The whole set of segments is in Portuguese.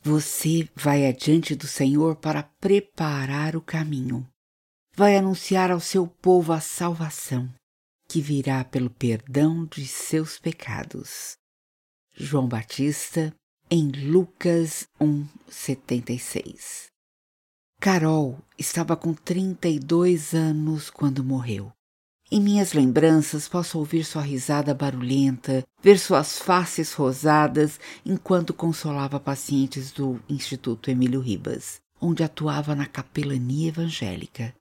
Você vai adiante do Senhor para preparar o caminho. Vai anunciar ao seu povo a salvação, que virá pelo perdão de seus pecados. João Batista, em Lucas 1:76. Carol estava com 32 anos quando morreu. Em minhas lembranças posso ouvir sua risada barulhenta, ver suas faces rosadas enquanto consolava pacientes do Instituto Emílio Ribas, onde atuava na capelania evangélica.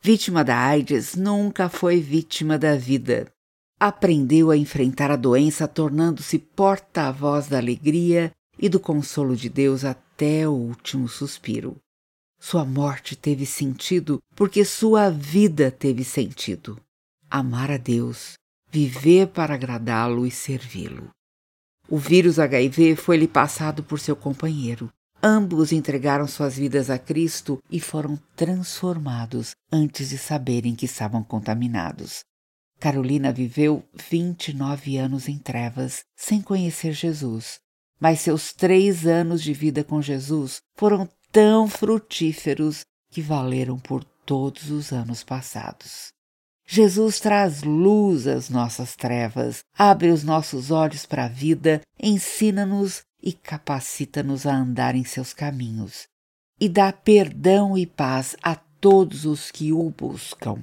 Vítima da AIDS, nunca foi vítima da vida. Aprendeu a enfrentar a doença tornando-se porta-voz da alegria e do consolo de Deus até o último suspiro. Sua morte teve sentido porque sua vida teve sentido amar a Deus, viver para agradá-lo e servi-lo. O vírus HIV foi-lhe passado por seu companheiro. Ambos entregaram suas vidas a Cristo e foram transformados antes de saberem que estavam contaminados. Carolina viveu 29 anos em trevas, sem conhecer Jesus, mas seus três anos de vida com Jesus foram tão frutíferos que valeram por todos os anos passados. Jesus traz luz às nossas trevas, abre os nossos olhos para a vida, ensina-nos e capacita-nos a andar em seus caminhos, e dá perdão e paz a todos os que o buscam.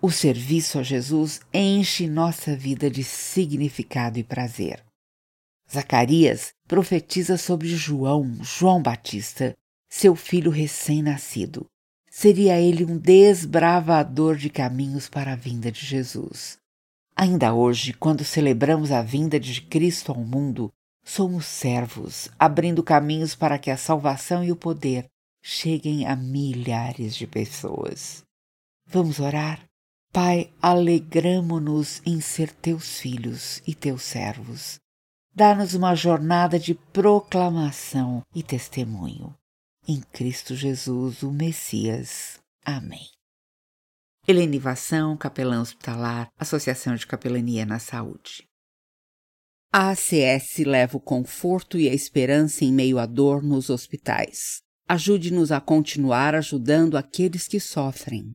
O serviço a Jesus enche nossa vida de significado e prazer. Zacarias profetiza sobre João, João Batista, seu filho recém-nascido, seria ele um desbravador de caminhos para a vinda de Jesus. Ainda hoje, quando celebramos a vinda de Cristo ao mundo, somos servos, abrindo caminhos para que a salvação e o poder cheguem a milhares de pessoas. Vamos orar? Pai, alegramo-nos em ser teus filhos e teus servos. Dá-nos uma jornada de proclamação e testemunho em Cristo Jesus, o Messias. Amém. Helenivação, Capelã Hospitalar, Associação de Capelania na Saúde. A ACS leva o conforto e a esperança em meio à dor nos hospitais. Ajude-nos a continuar ajudando aqueles que sofrem.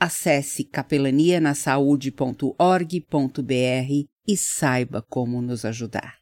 Acesse capelanianasaude.org.br e saiba como nos ajudar.